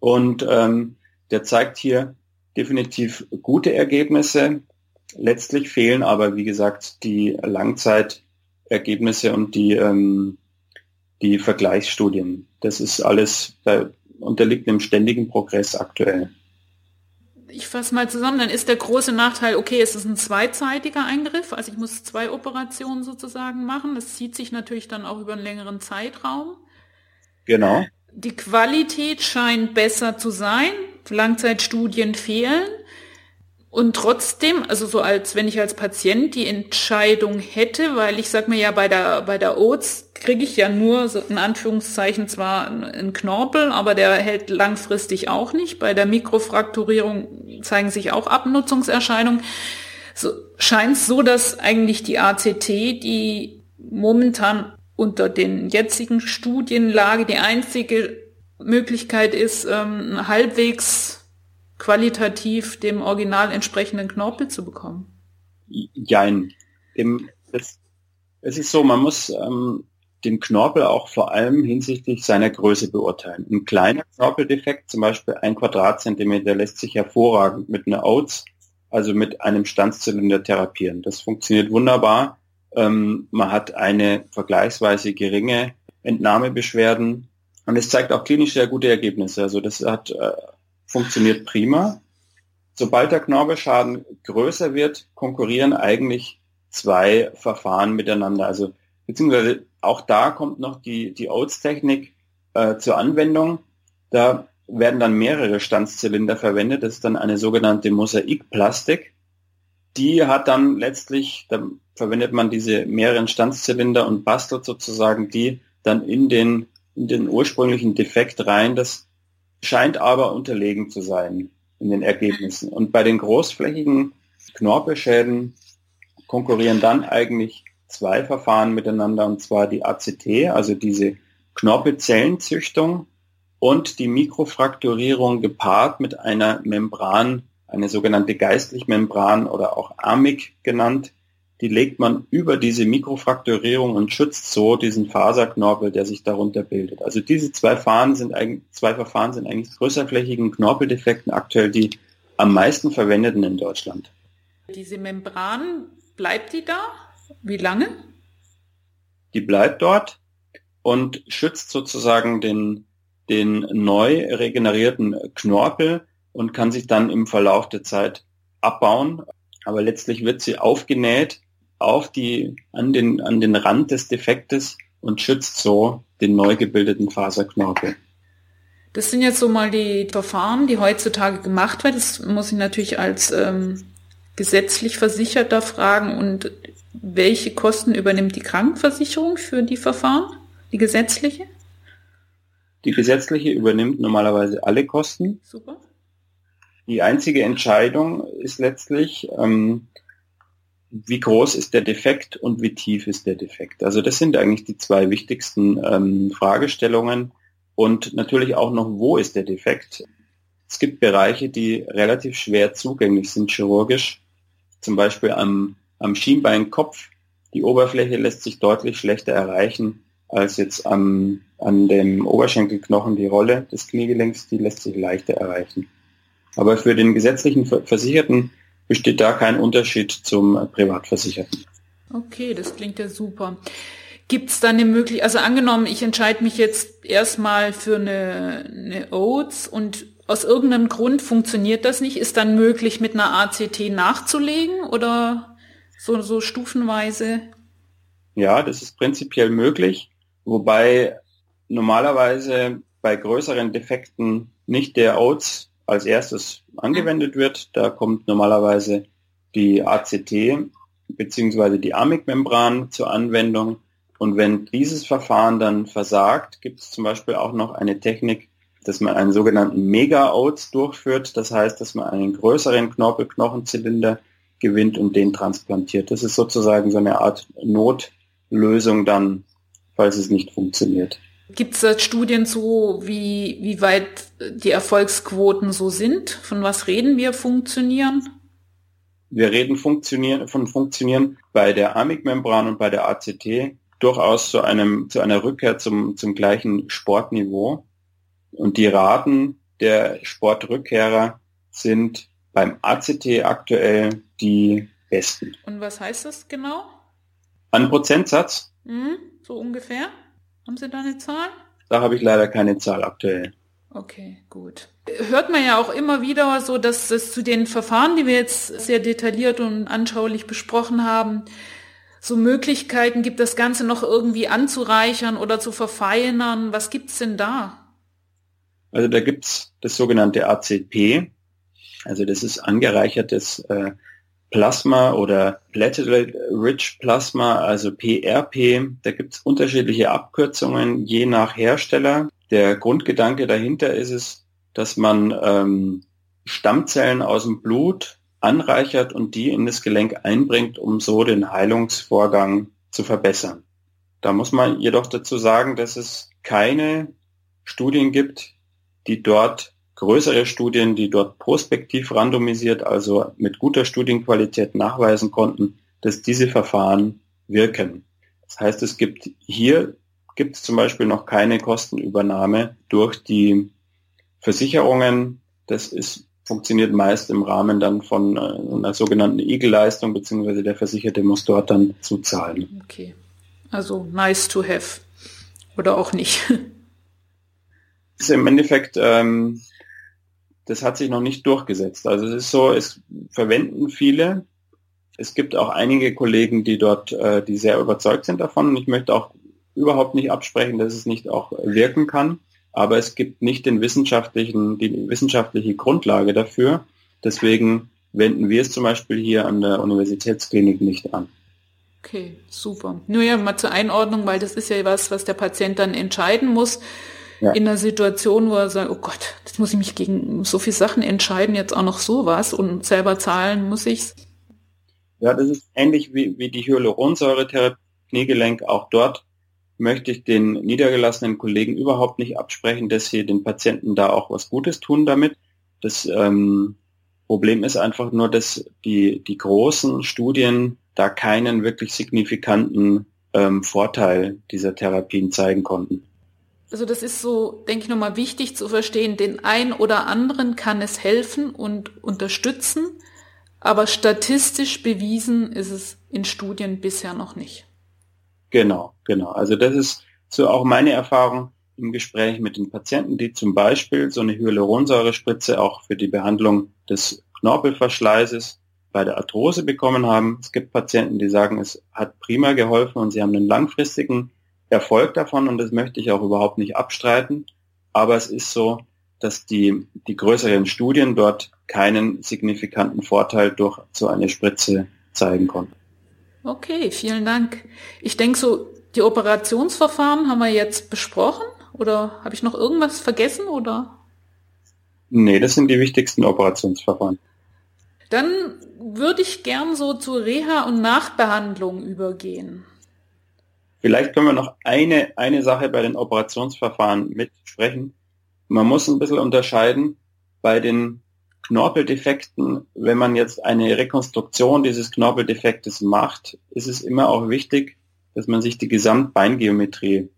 Und ähm, der zeigt hier definitiv gute Ergebnisse. Letztlich fehlen aber, wie gesagt, die Langzeitergebnisse und die, ähm, die Vergleichsstudien. Das ist alles bei, unterliegt einem ständigen Progress aktuell. Ich fasse mal zusammen, dann ist der große Nachteil, okay, es ist ein zweizeitiger Eingriff, also ich muss zwei Operationen sozusagen machen. Das zieht sich natürlich dann auch über einen längeren Zeitraum. Genau. Die Qualität scheint besser zu sein, Langzeitstudien fehlen Und trotzdem, also so als wenn ich als Patient die Entscheidung hätte, weil ich sag mir ja bei der bei der Oats kriege ich ja nur so in Anführungszeichen zwar einen Knorpel, aber der hält langfristig auch nicht. Bei der Mikrofrakturierung zeigen sich auch Abnutzungserscheinungen. So scheint es so, dass eigentlich die ACT, die momentan unter den jetzigen Studienlage die einzige Möglichkeit ist, ähm, halbwegs qualitativ dem Original entsprechenden Knorpel zu bekommen? Jein. Es, es ist so, man muss ähm, den Knorpel auch vor allem hinsichtlich seiner Größe beurteilen. Ein kleiner Knorpeldefekt, zum Beispiel ein Quadratzentimeter, lässt sich hervorragend mit einer Oats, also mit einem Stanzzylinder therapieren. Das funktioniert wunderbar. Ähm, man hat eine vergleichsweise geringe Entnahmebeschwerden und es zeigt auch klinisch sehr gute Ergebnisse. Also das hat äh, funktioniert prima. Sobald der Knorpelschaden größer wird, konkurrieren eigentlich zwei Verfahren miteinander. Also beziehungsweise auch da kommt noch die, die Oats-Technik äh, zur Anwendung. Da werden dann mehrere Stanzzylinder verwendet. Das ist dann eine sogenannte Mosaikplastik. Die hat dann letztlich, da verwendet man diese mehreren Stanzzylinder und bastelt sozusagen die dann in den, in den ursprünglichen Defekt rein. Das scheint aber unterlegen zu sein in den Ergebnissen. Und bei den großflächigen Knorpelschäden konkurrieren dann eigentlich zwei Verfahren miteinander, und zwar die ACT, also diese Knorpelzellenzüchtung und die Mikrofrakturierung gepaart mit einer Membran, eine sogenannte Geistlichmembran oder auch Amik genannt, die legt man über diese Mikrofrakturierung und schützt so diesen Faserknorpel, der sich darunter bildet. Also diese zwei, Verfahren sind eigentlich, zwei Verfahren sind eigentlich größerflächigen Knorpeldefekten aktuell die am meisten verwendeten in Deutschland. Diese Membran, bleibt die da? Wie lange? Die bleibt dort und schützt sozusagen den, den neu regenerierten Knorpel und kann sich dann im Verlauf der Zeit abbauen. Aber letztlich wird sie aufgenäht auf die, an den, an den Rand des Defektes und schützt so den neu gebildeten Faserknorpel. Das sind jetzt so mal die Verfahren, die heutzutage gemacht werden. Das muss ich natürlich als ähm, gesetzlich Versicherter fragen. Und welche Kosten übernimmt die Krankenversicherung für die Verfahren, die gesetzliche? Die gesetzliche übernimmt normalerweise alle Kosten. Super. Die einzige Entscheidung ist letztlich, ähm, wie groß ist der Defekt und wie tief ist der Defekt. Also das sind eigentlich die zwei wichtigsten ähm, Fragestellungen und natürlich auch noch, wo ist der Defekt. Es gibt Bereiche, die relativ schwer zugänglich sind chirurgisch, zum Beispiel am, am Schienbeinkopf. Die Oberfläche lässt sich deutlich schlechter erreichen als jetzt am, an dem Oberschenkelknochen. Die Rolle des Kniegelenks, die lässt sich leichter erreichen. Aber für den gesetzlichen Versicherten besteht da kein Unterschied zum Privatversicherten. Okay, das klingt ja super. Gibt es da eine Möglichkeit, also angenommen, ich entscheide mich jetzt erstmal für eine, eine Oats und aus irgendeinem Grund funktioniert das nicht, ist dann möglich, mit einer ACT nachzulegen oder so, so stufenweise? Ja, das ist prinzipiell möglich, wobei normalerweise bei größeren Defekten nicht der Oats als erstes angewendet wird. Da kommt normalerweise die ACT bzw. die AMIC-Membran zur Anwendung. Und wenn dieses Verfahren dann versagt, gibt es zum Beispiel auch noch eine Technik, dass man einen sogenannten Mega-Oats durchführt. Das heißt, dass man einen größeren Knorpel-Knochenzylinder gewinnt und den transplantiert. Das ist sozusagen so eine Art Notlösung dann, falls es nicht funktioniert. Gibt es da Studien zu, wie, wie weit die Erfolgsquoten so sind? Von was reden wir funktionieren? Wir reden funktionieren, von funktionieren bei der Amigmembran und bei der ACT durchaus zu einem, zu einer Rückkehr zum, zum gleichen Sportniveau. Und die Raten der Sportrückkehrer sind beim ACT aktuell die besten. Und was heißt das genau? Ein Prozentsatz? Mhm, so ungefähr. Haben Sie da eine Zahl? Da habe ich leider keine Zahl aktuell. Okay, gut. Hört man ja auch immer wieder so, dass es zu den Verfahren, die wir jetzt sehr detailliert und anschaulich besprochen haben, so Möglichkeiten gibt, das Ganze noch irgendwie anzureichern oder zu verfeinern. Was gibt's denn da? Also da gibt's das sogenannte ACP. Also das ist angereichertes äh, Plasma oder Platelet-Rich Plasma, also PRP. Da gibt es unterschiedliche Abkürzungen je nach Hersteller. Der Grundgedanke dahinter ist es, dass man ähm, Stammzellen aus dem Blut anreichert und die in das Gelenk einbringt, um so den Heilungsvorgang zu verbessern. Da muss man jedoch dazu sagen, dass es keine Studien gibt, die dort größere Studien, die dort prospektiv randomisiert, also mit guter Studienqualität nachweisen konnten, dass diese Verfahren wirken. Das heißt, es gibt hier gibt es zum Beispiel noch keine Kostenübernahme durch die Versicherungen. Das ist, funktioniert meist im Rahmen dann von äh, einer sogenannten Eagle-Leistung, beziehungsweise der Versicherte muss dort dann zuzahlen. Okay. Also nice to have. Oder auch nicht. ist im Endeffekt ähm, das hat sich noch nicht durchgesetzt. Also es ist so, es verwenden viele. Es gibt auch einige Kollegen, die dort, äh, die sehr überzeugt sind davon. Und ich möchte auch überhaupt nicht absprechen, dass es nicht auch wirken kann. Aber es gibt nicht den wissenschaftlichen, die wissenschaftliche Grundlage dafür. Deswegen wenden wir es zum Beispiel hier an der Universitätsklinik nicht an. Okay, super. Nur ja mal zur Einordnung, weil das ist ja was, was der Patient dann entscheiden muss ja. in einer Situation, wo er sagt, oh Gott, jetzt muss ich mich gegen so viele Sachen entscheiden, jetzt auch noch sowas und selber zahlen muss ich's. Ja, das ist ähnlich wie, wie die Hyaluronsäure-Therapie Kniegelenk. Auch dort möchte ich den niedergelassenen Kollegen überhaupt nicht absprechen, dass sie den Patienten da auch was Gutes tun damit. Das ähm, Problem ist einfach nur, dass die, die großen Studien da keinen wirklich signifikanten ähm, Vorteil dieser Therapien zeigen konnten. Also das ist so, denke ich nochmal wichtig zu verstehen, den einen oder anderen kann es helfen und unterstützen, aber statistisch bewiesen ist es in Studien bisher noch nicht. Genau, genau. Also das ist so auch meine Erfahrung im Gespräch mit den Patienten, die zum Beispiel so eine Hyaluronsäurespritze auch für die Behandlung des Knorpelverschleißes bei der Arthrose bekommen haben. Es gibt Patienten, die sagen, es hat prima geholfen und sie haben einen langfristigen Erfolg davon und das möchte ich auch überhaupt nicht abstreiten. Aber es ist so, dass die, die größeren Studien dort keinen signifikanten Vorteil durch so eine Spritze zeigen konnten. Okay, vielen Dank. Ich denke so, die Operationsverfahren haben wir jetzt besprochen oder habe ich noch irgendwas vergessen oder? Nee, das sind die wichtigsten Operationsverfahren. Dann würde ich gern so zur Reha- und Nachbehandlung übergehen. Vielleicht können wir noch eine, eine Sache bei den Operationsverfahren mitsprechen. Man muss ein bisschen unterscheiden bei den Knorpeldefekten. Wenn man jetzt eine Rekonstruktion dieses Knorpeldefektes macht, ist es immer auch wichtig, dass man sich die Gesamtbeingeometrie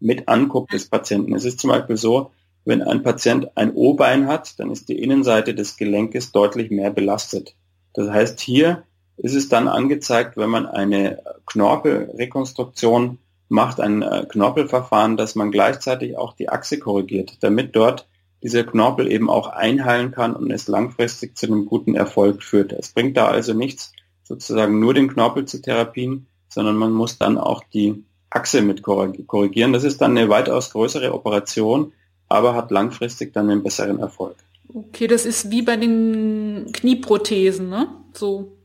mit anguckt des Patienten. Es ist zum Beispiel so, wenn ein Patient ein O-Bein hat, dann ist die Innenseite des Gelenkes deutlich mehr belastet. Das heißt, hier ist es dann angezeigt, wenn man eine Knorpelrekonstruktion macht, ein äh, Knorpelverfahren, dass man gleichzeitig auch die Achse korrigiert, damit dort dieser Knorpel eben auch einheilen kann und es langfristig zu einem guten Erfolg führt. Es bringt da also nichts, sozusagen nur den Knorpel zu therapien, sondern man muss dann auch die Achse mit korrigieren. Das ist dann eine weitaus größere Operation, aber hat langfristig dann einen besseren Erfolg. Okay, das ist wie bei den Knieprothesen, ne? So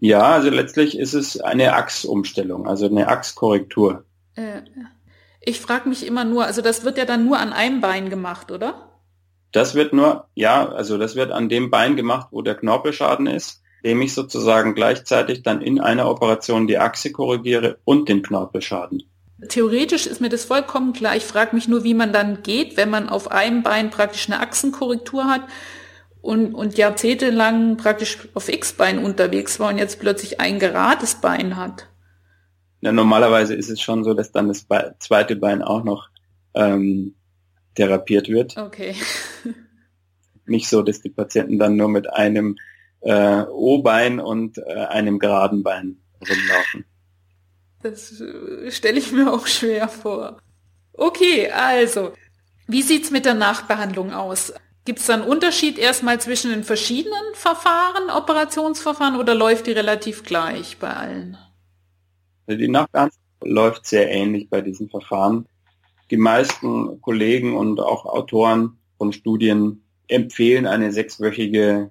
ja, also letztlich ist es eine Achsumstellung, also eine Achskorrektur. Äh, ich frage mich immer nur, also das wird ja dann nur an einem Bein gemacht, oder? Das wird nur, ja, also das wird an dem Bein gemacht, wo der Knorpelschaden ist, dem ich sozusagen gleichzeitig dann in einer Operation die Achse korrigiere und den Knorpelschaden. Theoretisch ist mir das vollkommen klar. Ich frage mich nur, wie man dann geht, wenn man auf einem Bein praktisch eine Achsenkorrektur hat und, und jahrzehntelang praktisch auf X-Bein unterwegs war und jetzt plötzlich ein gerades Bein hat. Ja, normalerweise ist es schon so, dass dann das Be zweite Bein auch noch ähm, therapiert wird. Okay. Nicht so, dass die Patienten dann nur mit einem äh, O-Bein und äh, einem geraden Bein rumlaufen. Das äh, stelle ich mir auch schwer vor. Okay, also, wie sieht's mit der Nachbehandlung aus? Gibt es da einen Unterschied erstmal zwischen den verschiedenen Verfahren, Operationsverfahren, oder läuft die relativ gleich bei allen? Die Nachbehandlung läuft sehr ähnlich bei diesen Verfahren. Die meisten Kollegen und auch Autoren von Studien empfehlen eine sechswöchige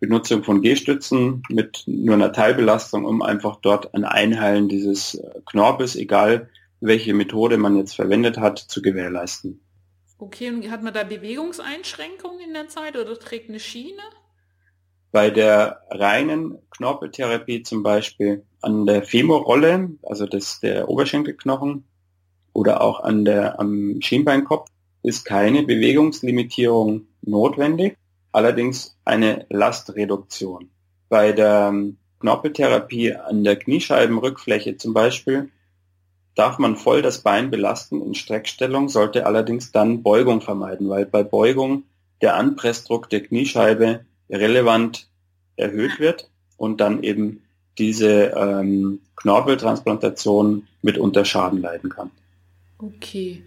Benutzung von G-Stützen mit nur einer Teilbelastung, um einfach dort ein Einheilen dieses Knorpels, egal welche Methode man jetzt verwendet hat, zu gewährleisten. Okay, und hat man da Bewegungseinschränkungen in der Zeit oder trägt eine Schiene? Bei der reinen Knorpeltherapie zum Beispiel an der Femorrolle, also das der Oberschenkelknochen oder auch an der am Schienbeinkopf ist keine Bewegungslimitierung notwendig, allerdings eine Lastreduktion. Bei der Knorpeltherapie an der Kniescheibenrückfläche zum Beispiel darf man voll das Bein belasten in Streckstellung, sollte allerdings dann Beugung vermeiden, weil bei Beugung der Anpressdruck der Kniescheibe relevant erhöht wird und dann eben diese ähm, Knorpeltransplantation mitunter Schaden leiden kann. Okay.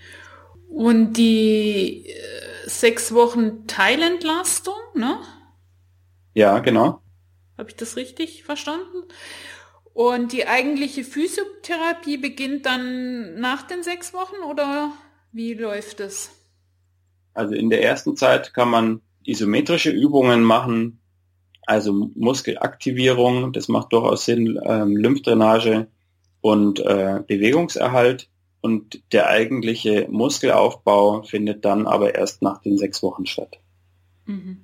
Und die äh, sechs Wochen Teilentlastung, ne? Ja, genau. Habe ich das richtig verstanden? Und die eigentliche Physiotherapie beginnt dann nach den sechs Wochen oder wie läuft es? Also in der ersten Zeit kann man isometrische Übungen machen, also Muskelaktivierung, das macht durchaus Sinn, ähm, Lymphdrainage und äh, Bewegungserhalt. Und der eigentliche Muskelaufbau findet dann aber erst nach den sechs Wochen statt. Mhm.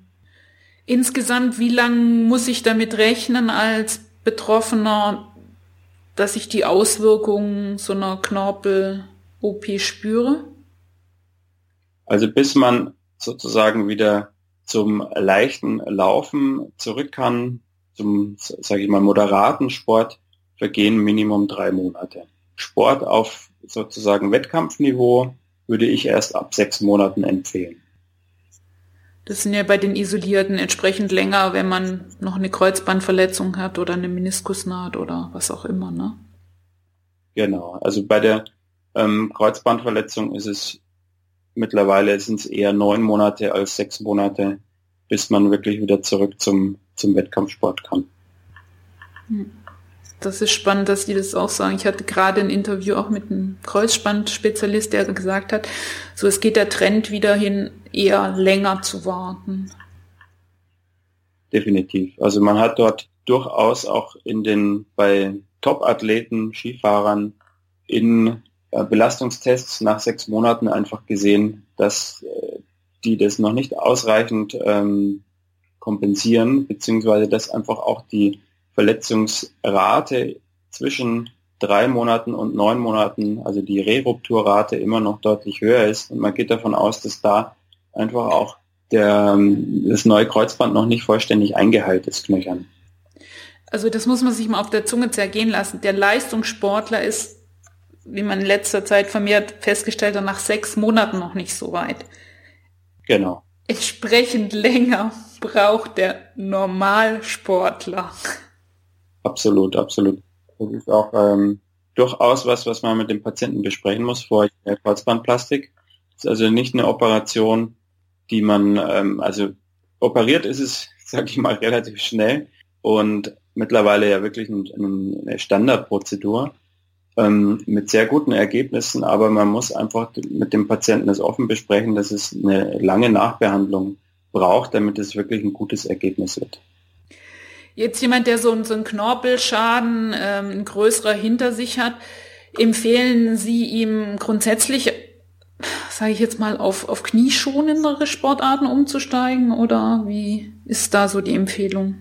Insgesamt, wie lange muss ich damit rechnen als Betroffener, dass ich die Auswirkungen so einer Knorpel-OP spüre? Also bis man sozusagen wieder zum leichten Laufen zurück kann, zum, sage ich mal, moderaten Sport, vergehen Minimum drei Monate. Sport auf sozusagen Wettkampfniveau würde ich erst ab sechs Monaten empfehlen. Das sind ja bei den Isolierten entsprechend länger, wenn man noch eine Kreuzbandverletzung hat oder eine Meniskusnaht oder was auch immer, ne? Genau. Also bei der ähm, Kreuzbandverletzung ist es mittlerweile sind es eher neun Monate als sechs Monate, bis man wirklich wieder zurück zum, zum Wettkampfsport kann. Hm. Das ist spannend, dass die das auch sagen. Ich hatte gerade ein Interview auch mit einem Kreuzspandspezialist, der gesagt hat, so es geht der Trend wieder hin, eher länger zu warten. Definitiv. Also man hat dort durchaus auch in den bei Top-Athleten, Skifahrern in äh, Belastungstests nach sechs Monaten einfach gesehen, dass äh, die das noch nicht ausreichend ähm, kompensieren, beziehungsweise dass einfach auch die Verletzungsrate zwischen drei Monaten und neun Monaten, also die Rerupturrate immer noch deutlich höher ist. Und man geht davon aus, dass da einfach auch der, ähm, das neue Kreuzband noch nicht vollständig eingeheilt ist, knöchern. Also das muss man sich mal auf der Zunge zergehen lassen. Der Leistungssportler ist wie man in letzter Zeit vermehrt festgestellt hat, nach sechs Monaten noch nicht so weit. Genau. Entsprechend länger braucht der Normalsportler. Absolut, absolut. Das ist auch ähm, durchaus was, was man mit dem Patienten besprechen muss vor der Kreuzbandplastik. Das ist also nicht eine Operation, die man, ähm, also operiert ist es, sage ich mal, relativ schnell und mittlerweile ja wirklich ein, eine Standardprozedur ähm, mit sehr guten Ergebnissen, aber man muss einfach mit dem Patienten das offen besprechen, dass es eine lange Nachbehandlung braucht, damit es wirklich ein gutes Ergebnis wird. Jetzt jemand, der so, so einen Knorpelschaden, ähm, ein größerer hinter sich hat, empfehlen Sie ihm grundsätzlich, sage ich jetzt mal, auf, auf knieschonendere Sportarten umzusteigen oder wie ist da so die Empfehlung?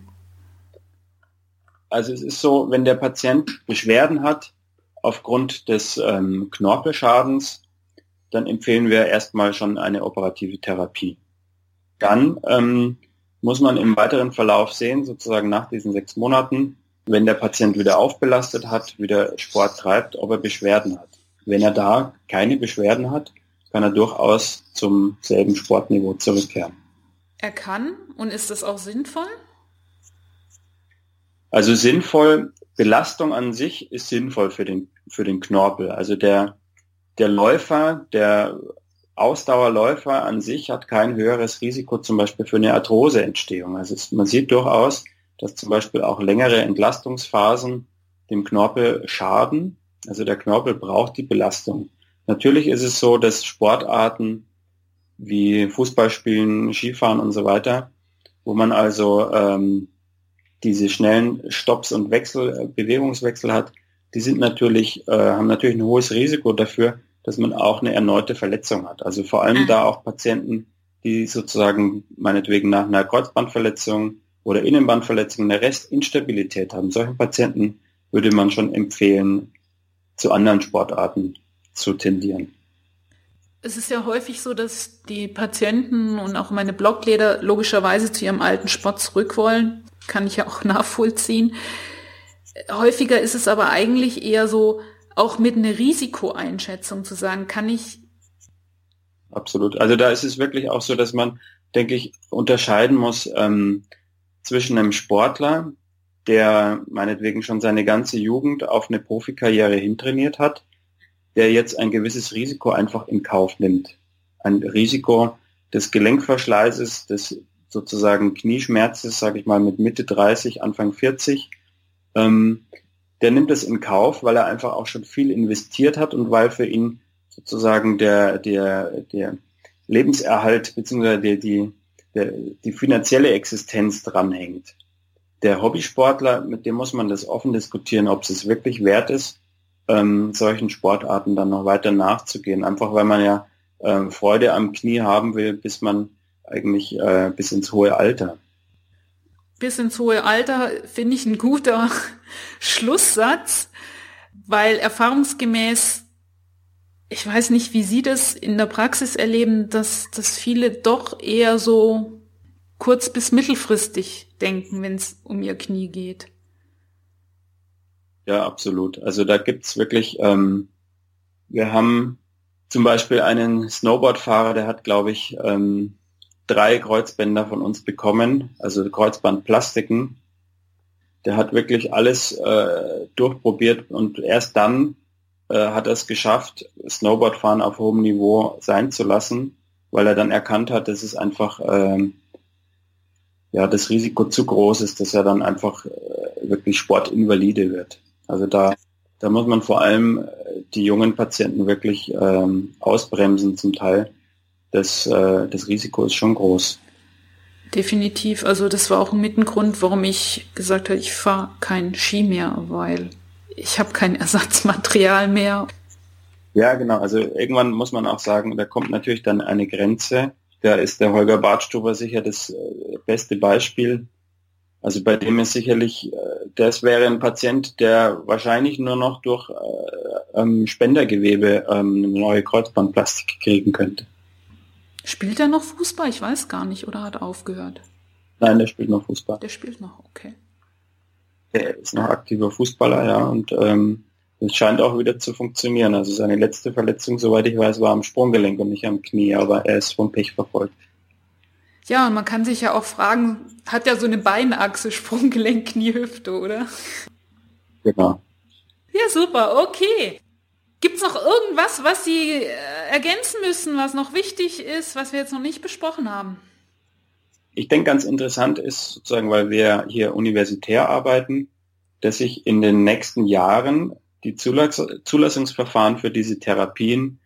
Also es ist so, wenn der Patient Beschwerden hat, aufgrund des ähm, Knorpelschadens, dann empfehlen wir erstmal schon eine operative Therapie. Dann ähm, muss man im weiteren Verlauf sehen, sozusagen nach diesen sechs Monaten, wenn der Patient wieder aufbelastet hat, wieder Sport treibt, ob er Beschwerden hat. Wenn er da keine Beschwerden hat, kann er durchaus zum selben Sportniveau zurückkehren. Er kann und ist das auch sinnvoll? Also sinnvoll Belastung an sich ist sinnvoll für den, für den Knorpel. Also der, der Läufer, der Ausdauerläufer an sich hat kein höheres Risiko zum Beispiel für eine Arthroseentstehung. Also es, man sieht durchaus, dass zum Beispiel auch längere Entlastungsphasen dem Knorpel schaden. Also der Knorpel braucht die Belastung. Natürlich ist es so, dass Sportarten wie Fußballspielen, Skifahren und so weiter wo man also ähm, diese schnellen Stops und Wechsel, äh, Bewegungswechsel hat, die sind natürlich, äh, haben natürlich ein hohes Risiko dafür, dass man auch eine erneute Verletzung hat. Also vor allem da auch Patienten, die sozusagen meinetwegen nach einer Kreuzbandverletzung oder Innenbandverletzung eine Restinstabilität haben. Solchen Patienten würde man schon empfehlen, zu anderen Sportarten zu tendieren. Es ist ja häufig so, dass die Patienten und auch meine Blogleder logischerweise zu ihrem alten Sport zurück wollen. Kann ich ja auch nachvollziehen. Häufiger ist es aber eigentlich eher so, auch mit einer Risikoeinschätzung zu sagen, kann ich. Absolut. Also da ist es wirklich auch so, dass man, denke ich, unterscheiden muss ähm, zwischen einem Sportler, der meinetwegen schon seine ganze Jugend auf eine Profikarriere hintrainiert hat, der jetzt ein gewisses Risiko einfach in Kauf nimmt. Ein Risiko des Gelenkverschleißes, des sozusagen Knieschmerzes, sage ich mal, mit Mitte 30, Anfang 40. Ähm, der nimmt es in Kauf, weil er einfach auch schon viel investiert hat und weil für ihn sozusagen der, der, der Lebenserhalt bzw. Die, die, der, die finanzielle Existenz dranhängt. Der Hobbysportler, mit dem muss man das offen diskutieren, ob es wirklich wert ist, ähm, solchen Sportarten dann noch weiter nachzugehen. Einfach weil man ja ähm, Freude am Knie haben will, bis man eigentlich äh, bis ins hohe Alter bis ins hohe Alter finde ich ein guter Schlusssatz, weil erfahrungsgemäß, ich weiß nicht, wie Sie das in der Praxis erleben, dass, dass viele doch eher so kurz- bis mittelfristig denken, wenn es um ihr Knie geht. Ja, absolut. Also da gibt's wirklich, ähm, wir haben zum Beispiel einen Snowboardfahrer, der hat, glaube ich, ähm, drei Kreuzbänder von uns bekommen, also Kreuzbandplastiken. Der hat wirklich alles äh, durchprobiert und erst dann äh, hat er es geschafft, Snowboardfahren auf hohem Niveau sein zu lassen, weil er dann erkannt hat, dass es einfach ähm, ja das Risiko zu groß ist, dass er dann einfach äh, wirklich Sportinvalide wird. Also da da muss man vor allem äh, die jungen Patienten wirklich ähm, ausbremsen zum Teil, das, äh, das Risiko ist schon groß. Definitiv. Also das war auch mit ein Grund, warum ich gesagt habe, ich fahre kein Ski mehr, weil ich habe kein Ersatzmaterial mehr. Ja, genau. Also irgendwann muss man auch sagen, da kommt natürlich dann eine Grenze. Da ist der Holger Bartstuber sicher das äh, beste Beispiel. Also bei dem ist sicherlich, äh, das wäre ein Patient, der wahrscheinlich nur noch durch äh, ähm, Spendergewebe ähm, eine neue Kreuzbandplastik kriegen könnte. Spielt er noch Fußball? Ich weiß gar nicht. Oder hat er aufgehört? Nein, der spielt noch Fußball. Der spielt noch, okay. Der ist noch aktiver Fußballer, ja. Und ähm, es scheint auch wieder zu funktionieren. Also seine letzte Verletzung, soweit ich weiß, war am Sprunggelenk und nicht am Knie, aber er ist vom Pech verfolgt. Ja, und man kann sich ja auch fragen, hat ja so eine Beinachse, Sprunggelenk, Knie, Hüfte, oder? Genau. Ja, super, okay. Gibt es noch irgendwas, was Sie äh, ergänzen müssen, was noch wichtig ist, was wir jetzt noch nicht besprochen haben? Ich denke, ganz interessant ist sozusagen, weil wir hier universitär arbeiten, dass sich in den nächsten Jahren die Zulass Zulassungsverfahren für diese Therapien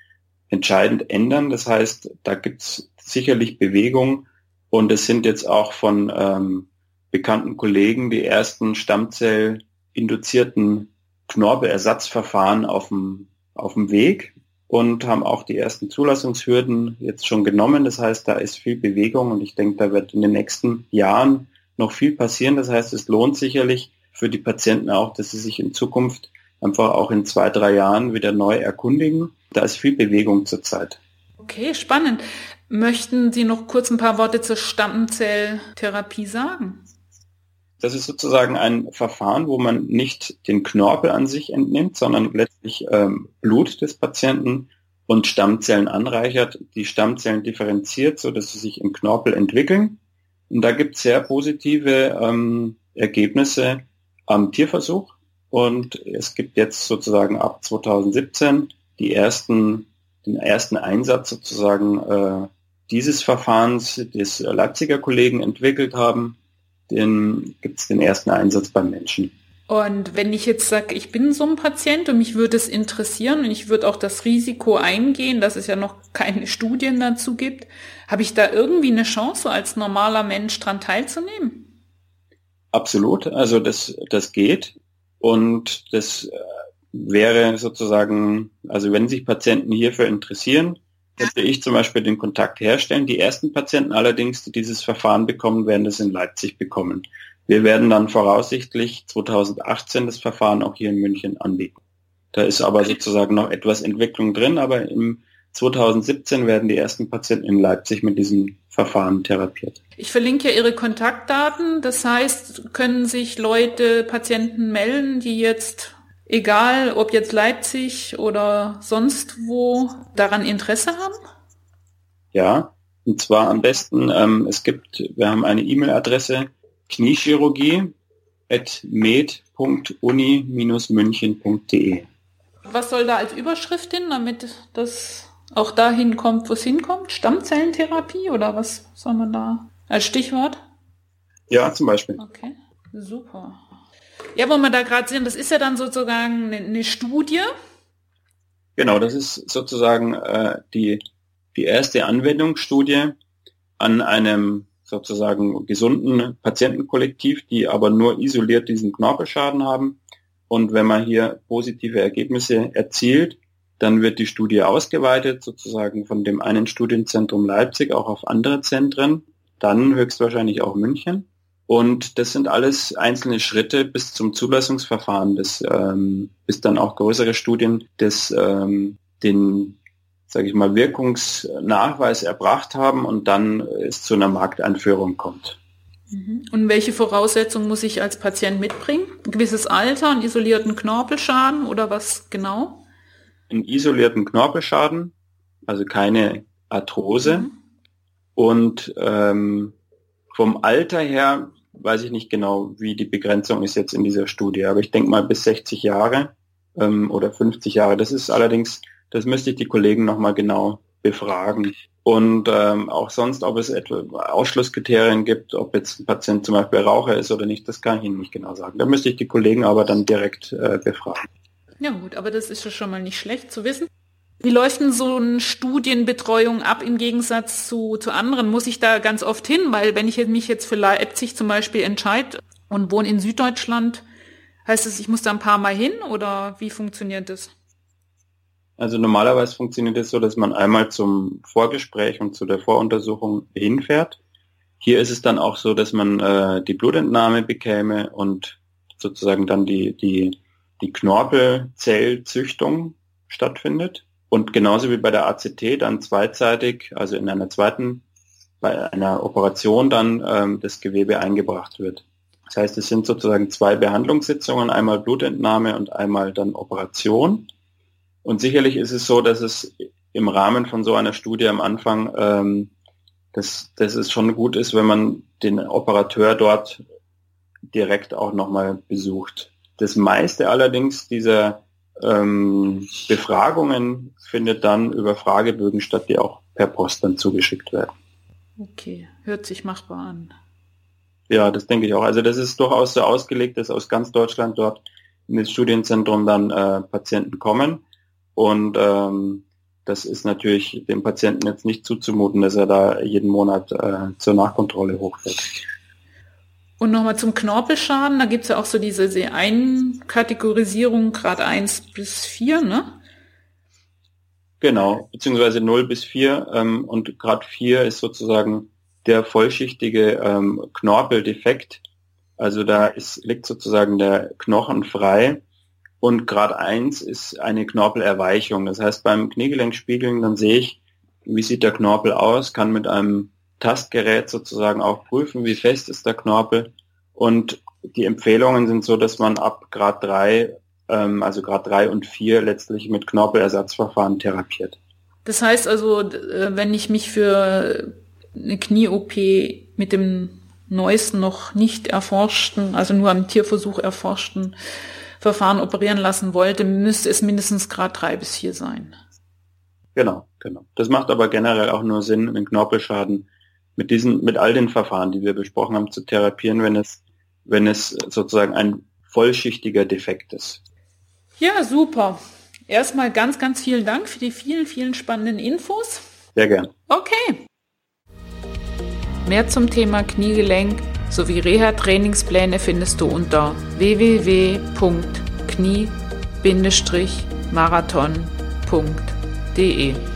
entscheidend ändern. Das heißt, da gibt es sicherlich Bewegung und es sind jetzt auch von ähm, bekannten Kollegen die ersten Stammzell-induzierten Knorpelersatzverfahren auf dem auf dem Weg und haben auch die ersten Zulassungshürden jetzt schon genommen. Das heißt, da ist viel Bewegung und ich denke, da wird in den nächsten Jahren noch viel passieren. Das heißt, es lohnt sicherlich für die Patienten auch, dass sie sich in Zukunft einfach auch in zwei, drei Jahren wieder neu erkundigen. Da ist viel Bewegung zurzeit. Okay, spannend. Möchten Sie noch kurz ein paar Worte zur Stammzelltherapie sagen? Das ist sozusagen ein Verfahren, wo man nicht den Knorpel an sich entnimmt, sondern letztlich ähm, Blut des Patienten und Stammzellen anreichert, die Stammzellen differenziert, so dass sie sich im Knorpel entwickeln. Und da gibt es sehr positive ähm, Ergebnisse am Tierversuch. Und es gibt jetzt sozusagen ab 2017 die ersten, den ersten Einsatz sozusagen äh, dieses Verfahrens des Leipziger Kollegen entwickelt haben den gibt es den ersten Einsatz beim Menschen. Und wenn ich jetzt sage, ich bin so ein Patient und mich würde es interessieren und ich würde auch das Risiko eingehen, dass es ja noch keine Studien dazu gibt, habe ich da irgendwie eine Chance, als normaler Mensch dran teilzunehmen? Absolut, also das, das geht und das äh, wäre sozusagen, also wenn sich Patienten hierfür interessieren, könnte ich zum Beispiel den Kontakt herstellen. Die ersten Patienten allerdings, die dieses Verfahren bekommen, werden das in Leipzig bekommen. Wir werden dann voraussichtlich 2018 das Verfahren auch hier in München anbieten. Da ist aber sozusagen noch etwas Entwicklung drin, aber im 2017 werden die ersten Patienten in Leipzig mit diesem Verfahren therapiert. Ich verlinke ja Ihre Kontaktdaten. Das heißt, können sich Leute, Patienten melden, die jetzt, egal ob jetzt Leipzig oder sonst wo, daran Interesse haben? Ja, und zwar am besten, ähm, es gibt, wir haben eine E-Mail-Adresse, Kniechirurgie at med.uni-münchen.de. Was soll da als Überschrift hin, damit das auch dahin kommt, wo es hinkommt? Stammzellentherapie oder was soll man da als Stichwort? Ja, zum Beispiel. Okay, super. Ja, wo wir da gerade sind, das ist ja dann sozusagen eine, eine Studie. Genau, das ist sozusagen äh, die, die erste Anwendungsstudie an einem sozusagen gesunden Patientenkollektiv, die aber nur isoliert diesen Knorpelschaden haben. Und wenn man hier positive Ergebnisse erzielt, dann wird die Studie ausgeweitet, sozusagen von dem einen Studienzentrum Leipzig auch auf andere Zentren, dann höchstwahrscheinlich auch München. Und das sind alles einzelne Schritte bis zum Zulassungsverfahren, des, ähm, bis dann auch größere Studien des, ähm, den sage ich mal, Wirkungsnachweis erbracht haben und dann es zu einer Markteinführung kommt. Mhm. Und welche Voraussetzungen muss ich als Patient mitbringen? Ein gewisses Alter, einen isolierten Knorpelschaden oder was genau? Einen isolierten Knorpelschaden, also keine Arthrose. Mhm. Und ähm, vom Alter her weiß ich nicht genau, wie die Begrenzung ist jetzt in dieser Studie, aber ich denke mal bis 60 Jahre ähm, oder 50 Jahre. Das ist allerdings das müsste ich die Kollegen nochmal genau befragen. Und ähm, auch sonst, ob es etwa Ausschlusskriterien gibt, ob jetzt ein Patient zum Beispiel Raucher ist oder nicht, das kann ich Ihnen nicht genau sagen. Da müsste ich die Kollegen aber dann direkt äh, befragen. Ja gut, aber das ist ja schon mal nicht schlecht zu wissen. Wie läuft denn so eine Studienbetreuung ab im Gegensatz zu, zu anderen? Muss ich da ganz oft hin? Weil wenn ich mich jetzt für Leipzig zum Beispiel entscheide und wohne in Süddeutschland, heißt es, ich muss da ein paar Mal hin oder wie funktioniert das? Also normalerweise funktioniert es so, dass man einmal zum Vorgespräch und zu der Voruntersuchung hinfährt. Hier ist es dann auch so, dass man äh, die Blutentnahme bekäme und sozusagen dann die, die, die Knorpelzellzüchtung stattfindet. Und genauso wie bei der ACT dann zweizeitig, also in einer zweiten, bei einer Operation dann ähm, das Gewebe eingebracht wird. Das heißt, es sind sozusagen zwei Behandlungssitzungen, einmal Blutentnahme und einmal dann Operation. Und sicherlich ist es so, dass es im Rahmen von so einer Studie am Anfang, ähm, dass, dass es schon gut ist, wenn man den Operateur dort direkt auch nochmal besucht. Das meiste allerdings dieser ähm, Befragungen findet dann über Fragebögen statt, die auch per Post dann zugeschickt werden. Okay, hört sich machbar an. Ja, das denke ich auch. Also das ist durchaus so ausgelegt, dass aus ganz Deutschland dort in das Studienzentrum dann äh, Patienten kommen. Und ähm, das ist natürlich dem Patienten jetzt nicht zuzumuten, dass er da jeden Monat äh, zur Nachkontrolle hochfährt. Und nochmal zum Knorpelschaden, da gibt es ja auch so diese Einkategorisierung, Grad 1 bis 4, ne? Genau, beziehungsweise 0 bis 4 ähm, und Grad 4 ist sozusagen der vollschichtige ähm, Knorpeldefekt. Also da ist, liegt sozusagen der Knochen frei und Grad 1 ist eine Knorpelerweichung. Das heißt, beim Kniegelenkspiegeln, dann sehe ich, wie sieht der Knorpel aus, kann mit einem Tastgerät sozusagen auch prüfen, wie fest ist der Knorpel. Und die Empfehlungen sind so, dass man ab Grad 3, ähm, also Grad 3 und 4 letztlich mit Knorpelersatzverfahren therapiert. Das heißt also, äh, wenn ich mich für eine Knie-OP mit dem neuesten noch nicht erforschten, also nur am Tierversuch erforschten Verfahren operieren lassen wollte, müsste es mindestens Grad drei bis vier sein. Genau, genau. Das macht aber generell auch nur Sinn, einen Knorpelschaden mit diesen, mit all den Verfahren, die wir besprochen haben, zu therapieren, wenn es, wenn es sozusagen ein vollschichtiger Defekt ist. Ja, super. Erstmal ganz, ganz vielen Dank für die vielen, vielen spannenden Infos. Sehr gern. Okay. Mehr zum Thema Kniegelenk sowie Reha-Trainingspläne findest du unter www.knie-marathon.de.